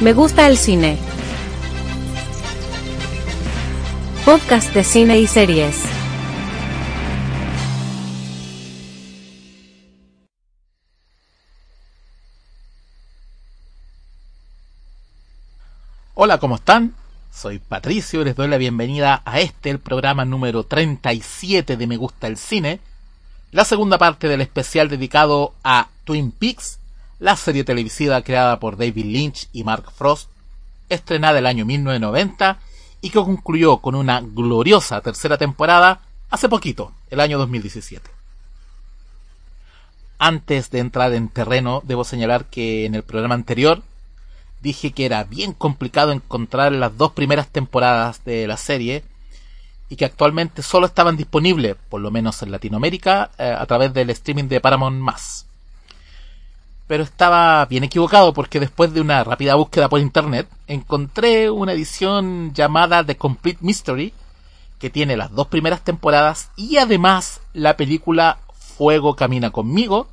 Me gusta el cine. Podcast de cine y series. Hola, ¿cómo están? Soy Patricio y les doy la bienvenida a este, el programa número 37 de Me Gusta el Cine, la segunda parte del especial dedicado a Twin Peaks, la serie televisiva creada por David Lynch y Mark Frost, estrenada el año 1990 y que concluyó con una gloriosa tercera temporada hace poquito, el año 2017. Antes de entrar en terreno, debo señalar que en el programa anterior dije que era bien complicado encontrar las dos primeras temporadas de la serie y que actualmente solo estaban disponibles, por lo menos en Latinoamérica, eh, a través del streaming de Paramount. Pero estaba bien equivocado porque después de una rápida búsqueda por internet encontré una edición llamada The Complete Mystery que tiene las dos primeras temporadas y además la película Fuego Camina conmigo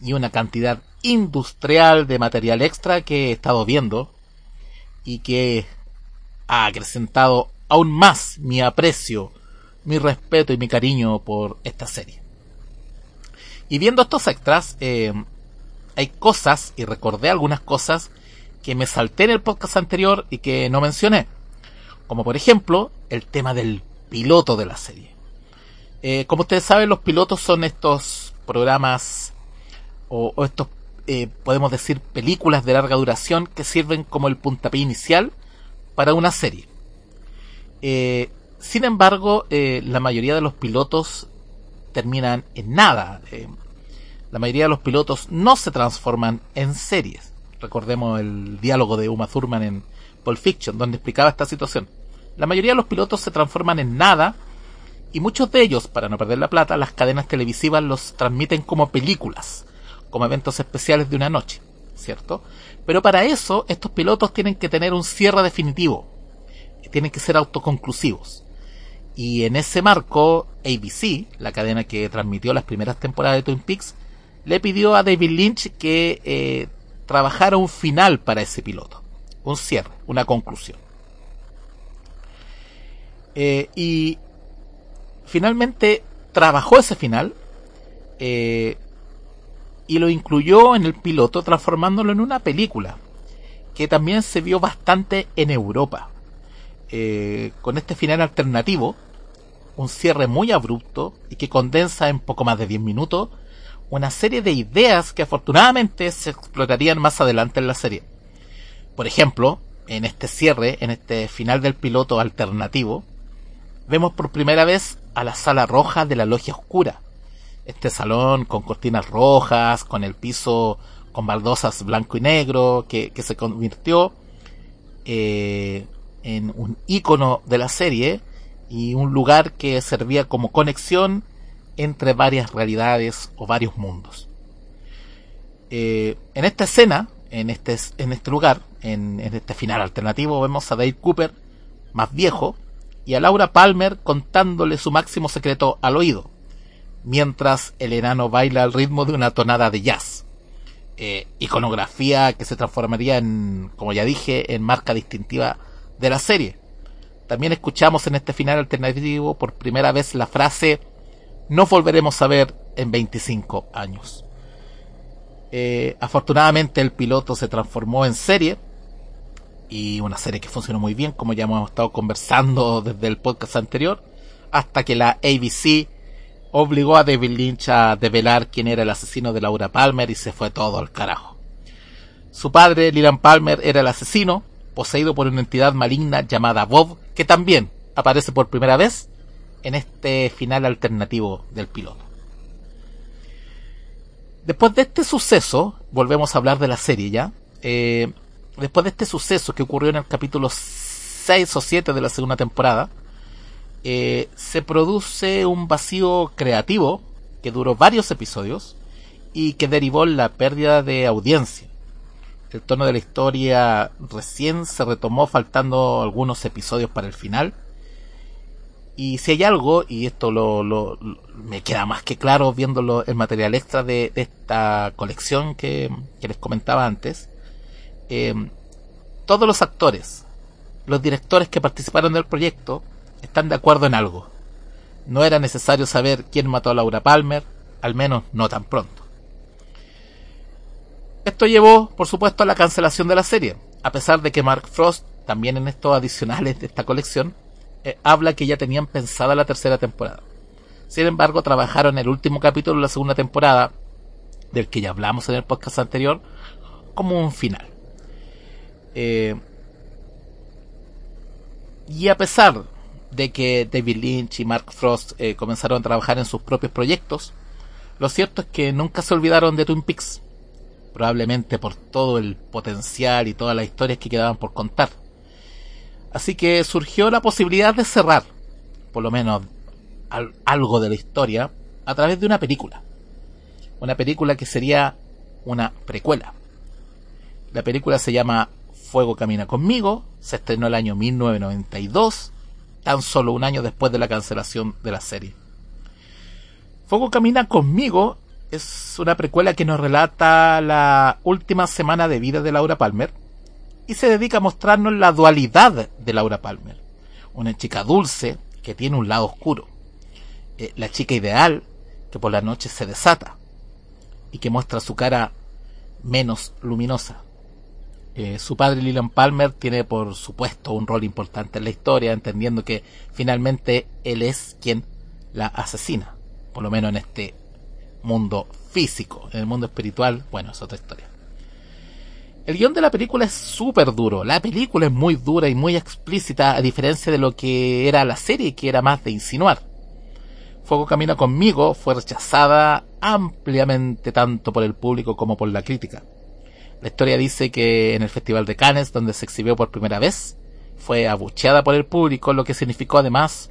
y una cantidad industrial de material extra que he estado viendo y que ha acrecentado aún más mi aprecio, mi respeto y mi cariño por esta serie. Y viendo estos extras, eh, hay cosas, y recordé algunas cosas, que me salté en el podcast anterior y que no mencioné. Como por ejemplo, el tema del piloto de la serie. Eh, como ustedes saben, los pilotos son estos programas o, estos eh, podemos decir, películas de larga duración que sirven como el puntapié inicial para una serie. Eh, sin embargo, la mayoría de los pilotos terminan en nada. La mayoría de los pilotos no se transforman en series. Recordemos el diálogo de Uma Thurman en Pulp Fiction, donde explicaba esta situación. La mayoría de los pilotos se transforman en nada y muchos de ellos, para no perder la plata, las cadenas televisivas los transmiten como películas como eventos especiales de una noche, ¿cierto? Pero para eso estos pilotos tienen que tener un cierre definitivo, tienen que ser autoconclusivos. Y en ese marco, ABC, la cadena que transmitió las primeras temporadas de Twin Peaks, le pidió a David Lynch que eh, trabajara un final para ese piloto, un cierre, una conclusión. Eh, y finalmente trabajó ese final, eh, y lo incluyó en el piloto transformándolo en una película que también se vio bastante en Europa. Con este final alternativo, un cierre muy abrupto y que condensa en poco más de 10 minutos una serie de ideas que afortunadamente se explotarían más adelante en la serie. Por ejemplo, en este cierre, en este final del piloto alternativo, vemos por primera vez a la sala roja de la logia oscura, este salón con cortinas rojas, con el piso con baldosas blanco y negro, que, se convirtió eh, en un icono de la serie y un lugar que servía como conexión entre varias realidades o varios mundos. Eh, en esta escena, en este, en este lugar, en, este final alternativo, vemos a Dave Cooper, más viejo, y a Laura Palmer contándole su máximo secreto al oído mientras el enano baila al ritmo de una tonada de jazz. Eh, iconografía que se transformaría en, como ya dije, en marca distintiva de la serie. También escuchamos en este final alternativo por primera vez la frase no volveremos a ver en 25 años. Eh, afortunadamente el piloto se transformó en serie y una serie que funcionó muy bien como ya hemos estado conversando desde el podcast anterior hasta que la ABC obligó a David Lynch a develar quién era el asesino de Laura Palmer y se fue todo al carajo. Su padre, Leland Palmer, era el asesino, poseído por una entidad maligna llamada Bob, que también aparece por primera vez en este final alternativo del piloto. Después de este suceso, volvemos a hablar de la serie ya. Eh, después de este suceso que ocurrió en el capítulo 6 o 7 de la segunda temporada, eh, se produce un vacío creativo que duró varios episodios y que derivó en la pérdida de audiencia. El tono de la historia recién se retomó faltando algunos episodios para el final. Y si hay algo, y esto lo, me queda más que claro viendo el material extra de, esta colección que, les comentaba antes, eh, todos los actores, los directores que participaron del proyecto, están de acuerdo en algo. No era necesario saber quién mató a Laura Palmer, al menos no tan pronto. Esto llevó, por supuesto, a la cancelación de la serie, a pesar de que Mark Frost, también en estos adicionales de esta colección, eh, habla que ya tenían pensada la tercera temporada. Sin embargo, trabajaron el último capítulo de la segunda temporada, del que ya hablamos en el podcast anterior, como un final. Eh, y a pesar de que David Lynch y Mark Frost eh, comenzaron a trabajar en sus propios proyectos, lo cierto es que nunca se olvidaron de Twin Peaks, probablemente por todo el potencial y todas las historias que quedaban por contar. Así que surgió la posibilidad de cerrar, por lo menos algo de la historia, a través de una película. Una película que sería una precuela. La película se llama Fuego Camina conmigo, se estrenó el año 1992 tan solo un año después de la cancelación de la serie. Fuego Camina conmigo es una precuela que nos relata la última semana de vida de Laura Palmer y se dedica a mostrarnos la dualidad de Laura Palmer. Una chica dulce que tiene un lado oscuro. Eh, la chica ideal que por la noche se desata y que muestra su cara menos luminosa. Eh, su padre Lilian Palmer tiene por supuesto un rol importante en la historia, entendiendo que finalmente él es quien la asesina, por lo menos en este mundo físico, en el mundo espiritual, bueno, es otra historia. El guion de la película es súper duro, la película es muy dura y muy explícita a diferencia de lo que era la serie, que era más de insinuar. Fuego Camina conmigo fue rechazada ampliamente tanto por el público como por la crítica. La historia dice que en el Festival de Cannes, donde se exhibió por primera vez, fue abucheada por el público, lo que significó además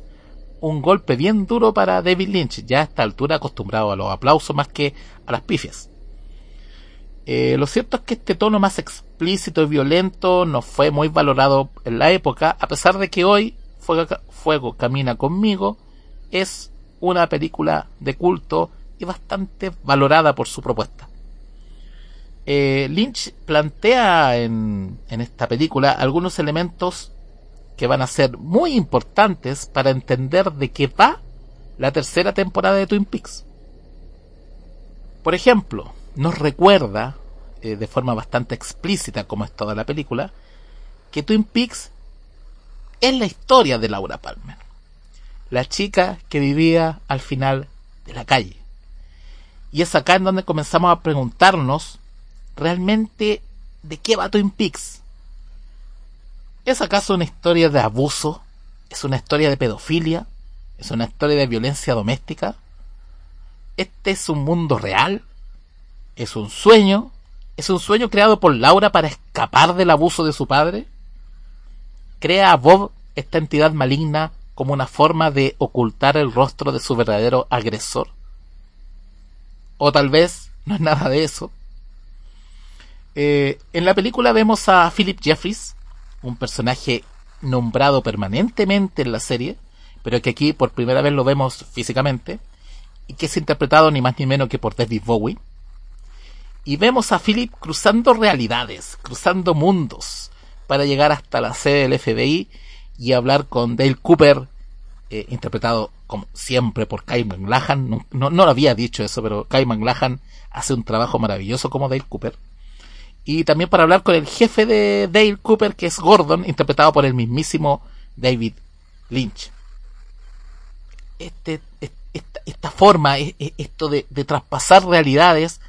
un golpe bien duro para David Lynch, ya a esta altura acostumbrado a los aplausos más que a las pifias. Eh, lo cierto es que este tono más explícito y violento no fue muy valorado en la época, a pesar de que hoy Fuego, Fuego Camina conmigo es una película de culto y bastante valorada por su propuesta. Eh, Lynch plantea en, en esta película algunos elementos que van a ser muy importantes para entender de qué va la tercera temporada de Twin Peaks. Por ejemplo, nos recuerda, eh, de forma bastante explícita como es toda la película, que Twin Peaks es la historia de Laura Palmer, la chica que vivía al final de la calle. Y es acá en donde comenzamos a preguntarnos realmente de qué va Twin Peaks. ¿Es acaso una historia de abuso? ¿Es una historia de pedofilia? ¿Es una historia de violencia doméstica? ¿Este es un mundo real? ¿Es un sueño? ¿Es un sueño creado por Laura para escapar del abuso de su padre? ¿Crea a Bob esta entidad maligna como una forma de ocultar el rostro de su verdadero agresor? O tal vez no es nada de eso. Eh, en la película vemos a Philip Jeffries, un personaje nombrado permanentemente en la serie, pero que aquí por primera vez lo vemos físicamente, y que es interpretado ni más ni menos que por David Bowie. Y vemos a Philip cruzando realidades, cruzando mundos, para llegar hasta la sede del FBI y hablar con Dale Cooper, eh, interpretado como siempre por Kai McLachlan. No, no, lo había dicho eso, pero Kai McLachlan hace un trabajo maravilloso como Dale Cooper y también para hablar con el jefe de Dale Cooper, que es Gordon, interpretado por el mismísimo David Lynch. Este, esta, forma, esto de, traspasar realidades,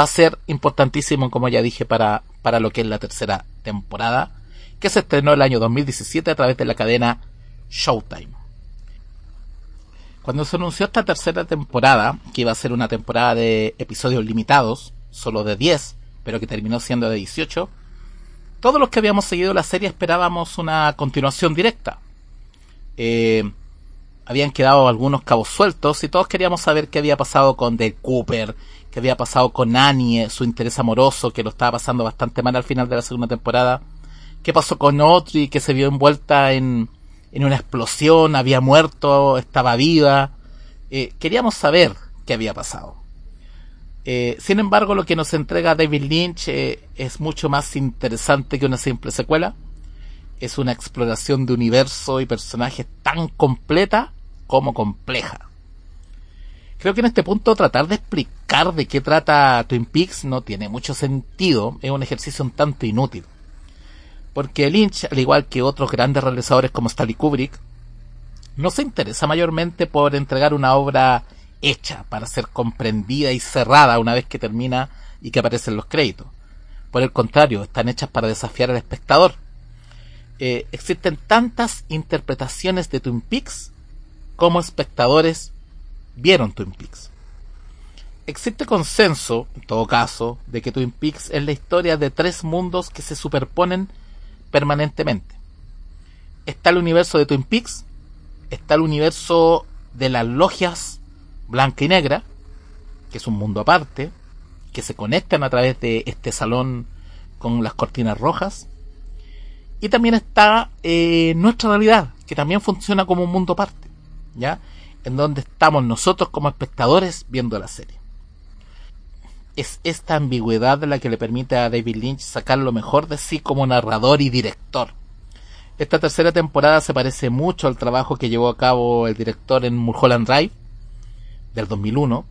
va a ser importantísimo, como ya dije, para, para lo que es la tercera temporada, que se estrenó el año 2017 a través de la cadena Showtime. Cuando se anunció esta tercera temporada, que iba a ser una temporada de episodios limitados, solo de 10, pero que terminó siendo de 18, todos los que habíamos seguido la serie esperábamos una continuación directa. Eh, habían quedado algunos cabos sueltos y todos queríamos saber qué había pasado con Dale Cooper, qué había pasado con Annie, su interés amoroso, que lo estaba pasando bastante mal al final de la segunda temporada, qué pasó con Audrey, que se vio envuelta en, en una explosión, había muerto, estaba viva. Eh, queríamos saber qué había pasado. Eh, sin embargo, lo que nos entrega David Lynch eh, es mucho más interesante que una simple secuela. Es una exploración de universo y personajes tan completa como compleja. Creo que en este punto tratar de explicar de qué trata Twin Peaks no tiene mucho sentido, es un ejercicio un tanto inútil. Porque Lynch, al igual que otros grandes realizadores como Stanley Kubrick, no se interesa mayormente por entregar una obra hecha para ser comprendida y cerrada una vez que termina y que aparecen los créditos. Por el contrario, están hechas para desafiar al espectador. Eh, existen tantas interpretaciones de Twin Peaks como espectadores vieron Twin Peaks. Existe consenso, en todo caso, de que Twin Peaks es la historia de tres mundos que se superponen permanentemente. Está el universo de Twin Peaks, está el universo de las logias blanca y negra, que es un mundo aparte, que se conectan a través de este salón con las cortinas rojas. Y también está eh, nuestra realidad, que también funciona como un mundo aparte, ¿ya? En donde estamos nosotros como espectadores viendo la serie. Es esta ambigüedad la que le permite a David Lynch sacar lo mejor de sí como narrador y director. Esta tercera temporada se parece mucho al trabajo que llevó a cabo el director en Mulholland Drive, del 2001,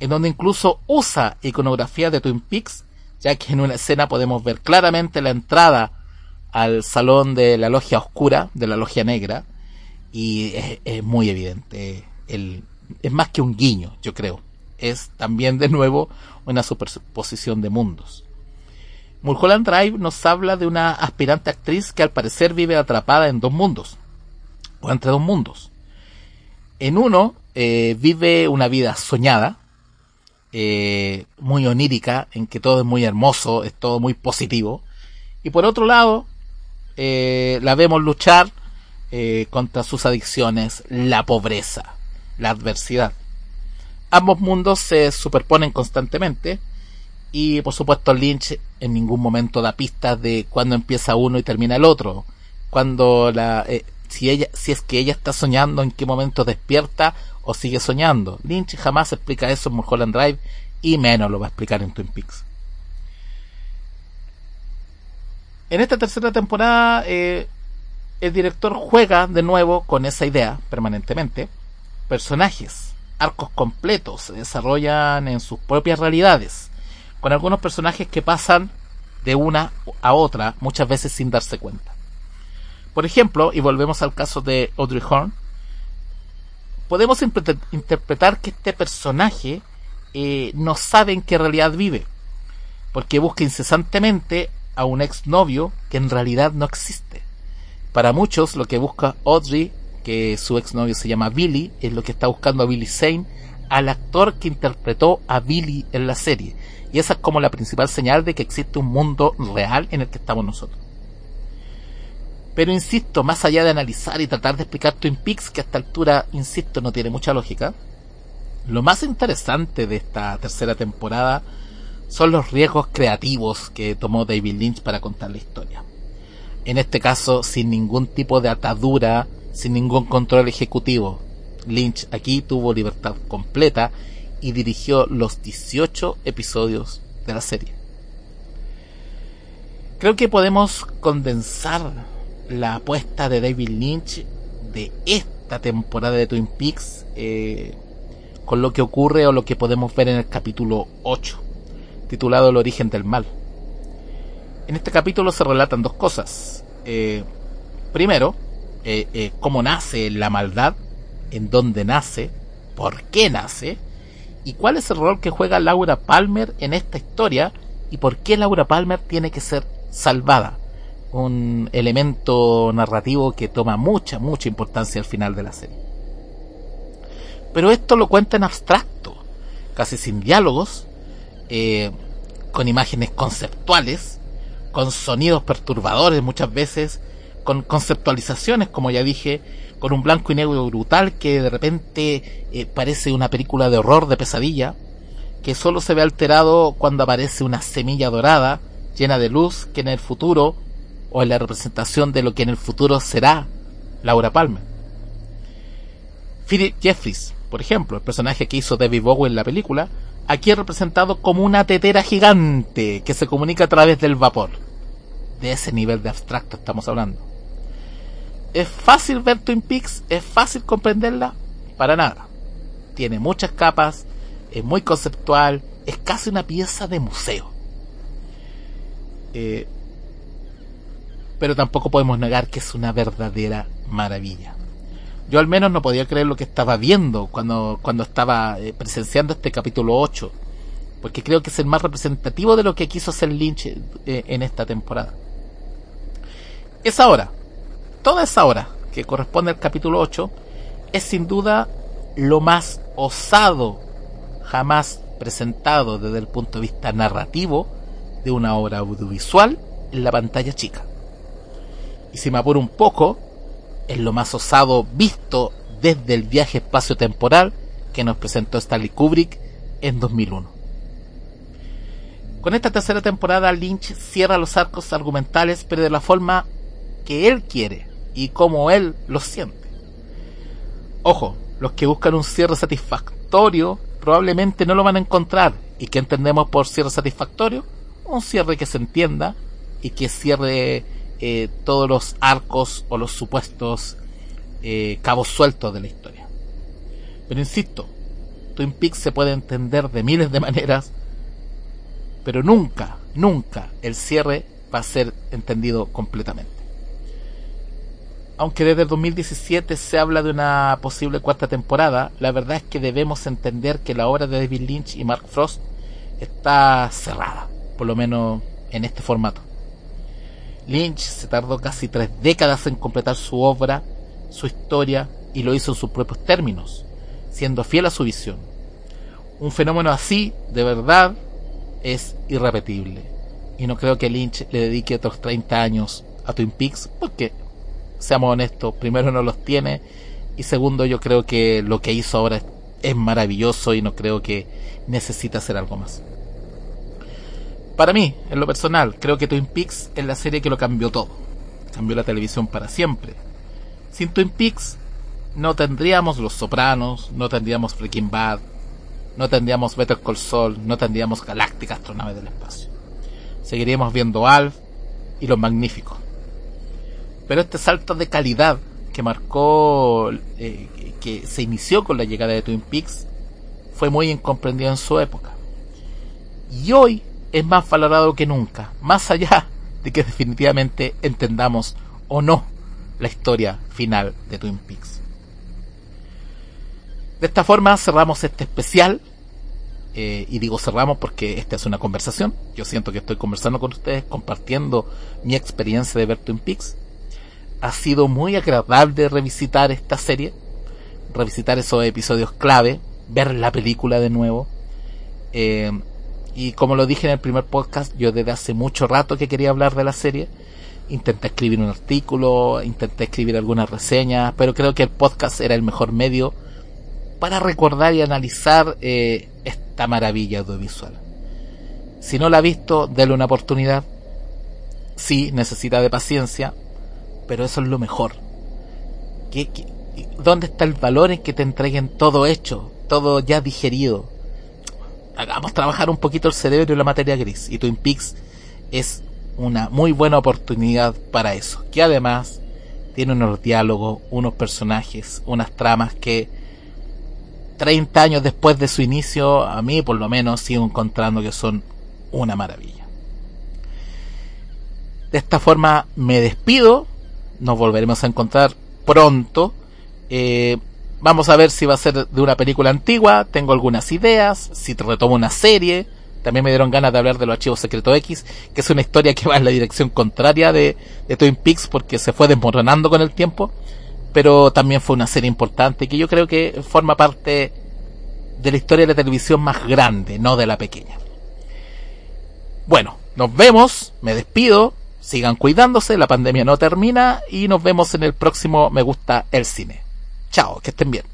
en donde incluso usa iconografía de Twin Peaks, ya que en una escena podemos ver claramente la entrada al salón de la logia oscura, de la logia negra, y es, muy evidente. es más que un guiño, yo creo. Es también de nuevo una superposición de mundos. Mulholland Drive nos habla de una aspirante actriz que al parecer vive atrapada en dos mundos, o entre dos mundos. En uno eh, vive una vida soñada, eh, muy onírica, en que todo es muy hermoso, es todo muy positivo. Y por otro lado, eh, la vemos luchar contra sus adicciones, la pobreza, la adversidad. Ambos mundos se superponen constantemente y por supuesto Lynch en ningún momento da pistas de cuándo empieza uno y termina el otro. Cuando la, si ella, si es que ella está soñando, en qué momento despierta o sigue soñando. Lynch jamás explica eso en Mulholland Drive y menos lo va a explicar en Twin Peaks. En esta tercera temporada, eh, el director juega de nuevo con esa idea permanentemente. Personajes, arcos completos se desarrollan en sus propias realidades, con algunos personajes que pasan de una a otra muchas veces sin darse cuenta. Por ejemplo, y volvemos al caso de Audrey Horn, podemos interpretar que este personaje eh, no sabe en qué realidad vive, porque busca incesantemente a un exnovio que en realidad no existe. Para muchos, lo que busca Audrey, que su exnovio se llama Billy, es lo que está buscando a Billy Zane, al actor que interpretó a Billy en la serie. Y esa es como la principal señal de que existe un mundo real en el que estamos nosotros. Pero insisto, más allá de analizar y tratar de explicar Twin Peaks, que a esta altura, insisto, no tiene mucha lógica, lo más interesante de esta tercera temporada son los riesgos creativos que tomó David Lynch para contar la historia. En este caso, sin ningún tipo de atadura, sin ningún control ejecutivo. Lynch aquí tuvo libertad completa y dirigió los 18 episodios de la serie. Creo que podemos condensar la apuesta de David Lynch de esta temporada de Twin Peaks eh, con lo que ocurre o lo que podemos ver en el capítulo 8, titulado El origen del mal. En este capítulo se relatan dos cosas. Eh, primero, eh, cómo nace la maldad, en dónde nace, por qué nace, y cuál es el rol que juega Laura Palmer en esta historia y por qué Laura Palmer tiene que ser salvada un elemento narrativo que toma mucha, mucha importancia al final de la serie. Pero esto lo cuenta en abstracto, casi sin diálogos, eh, con imágenes conceptuales, con sonidos perturbadores muchas veces, con conceptualizaciones, como ya dije, con un blanco y negro brutal que de repente eh, parece una película de horror, de pesadilla, que solo se ve alterado cuando aparece una semilla dorada llena de luz que en el futuro, o en la representación de lo que en el futuro será Laura Palmer. Philip Jeffries, por ejemplo, el personaje que hizo David Bowie en la película, aquí es representado como una tetera gigante que se comunica a través del vapor. De ese nivel de abstracto estamos hablando. ¿Es fácil ver Twin Peaks? ¿Es fácil comprenderla? Para nada. Tiene muchas capas, es muy conceptual, es casi una pieza de museo. Eh, pero tampoco podemos negar que es una verdadera maravilla. Yo al menos no podía creer lo que estaba viendo cuando, cuando estaba eh, presenciando este capítulo 8, porque creo que es el más representativo de lo que quiso hacer Lynch eh, en esta temporada. Es ahora, toda esa hora que corresponde al capítulo 8 es sin duda lo más osado jamás presentado desde el punto de vista narrativo de una obra audiovisual en la pantalla chica. Y si me apuro un poco, es lo más osado visto desde el viaje espacio-temporal que nos presentó Stanley Kubrick en 2001. Con esta tercera temporada Lynch cierra los arcos argumentales pero de la forma que él quiere, y como él lo siente. Ojo, los que buscan un cierre satisfactorio probablemente no lo van a encontrar. ¿Y que entendemos por cierre satisfactorio? Un cierre que se entienda y que cierre eh, todos los arcos o los supuestos eh, cabos sueltos de la historia. Pero insisto, Twin Peaks se puede entender de miles de maneras, pero nunca, nunca el cierre va a ser entendido completamente aunque desde el 2017 se habla de una posible cuarta temporada, la verdad es que debemos entender que la obra de David Lynch y Mark Frost está cerrada, por lo menos en este formato. Lynch se tardó casi tres décadas en completar su obra, su historia, y lo hizo en sus propios términos, siendo fiel a su visión. Un fenómeno así, de verdad, es irrepetible. Y no creo que Lynch le dedique otros 30 años a Twin Peaks, porque seamos honestos, primero no los tiene y segundo yo creo que lo que hizo ahora es, maravilloso y no creo que necesita hacer algo más. Para mí, en lo personal, creo que Twin Peaks es la serie que lo cambió todo. Cambió la televisión para siempre. Sin Twin Peaks no tendríamos Los Sopranos, no tendríamos Freaking Bad, no tendríamos Better Call Saul, no tendríamos Galáctica Astronave del Espacio. Seguiríamos viendo Alf y Los Magníficos. Pero este salto de calidad que marcó, eh, que se inició con la llegada de Twin Peaks, fue muy incomprendido en su época. Y hoy es más valorado que nunca, más allá de que definitivamente entendamos o no la historia final de Twin Peaks. De esta forma cerramos este especial. Eh, y digo cerramos porque esta es una conversación. Yo siento que estoy conversando con ustedes, compartiendo mi experiencia de ver Twin Peaks ha sido muy agradable revisitar esta serie, revisitar esos episodios clave, ver la película de nuevo. Eh, y como lo dije en el primer podcast, yo desde hace mucho rato que quería hablar de la serie. Intenté escribir un artículo, intenté escribir algunas reseñas, pero creo que el podcast era el mejor medio para recordar y analizar eh, esta maravilla audiovisual. Si no la ha visto, déle una oportunidad. Sí, necesita de paciencia, pero eso es lo mejor. ¿Qué, dónde está el valor en que te entreguen todo hecho, todo ya digerido? Hagamos trabajar un poquito el cerebro y la materia gris. Y Twin Peaks es una muy buena oportunidad para eso. Que además tiene unos diálogos, unos personajes, unas tramas que 30 años después de su inicio, a mí por lo menos sigo encontrando que son una maravilla. De esta forma me despido nos volveremos a encontrar pronto. Eh, vamos a ver si va a ser de una película antigua, tengo algunas ideas, si retomo una serie. También me dieron ganas de hablar de los archivos secretos X, que es una historia que va en la dirección contraria de, de Twin Peaks porque se fue desmoronando con el tiempo. pero también fue una serie importante que yo creo que forma parte de la historia de la televisión más grande, no de la pequeña. Bueno, nos vemos, me despido, sigan cuidándose, la pandemia no termina y nos vemos en el próximo Me gusta el cine. Chao, que estén bien.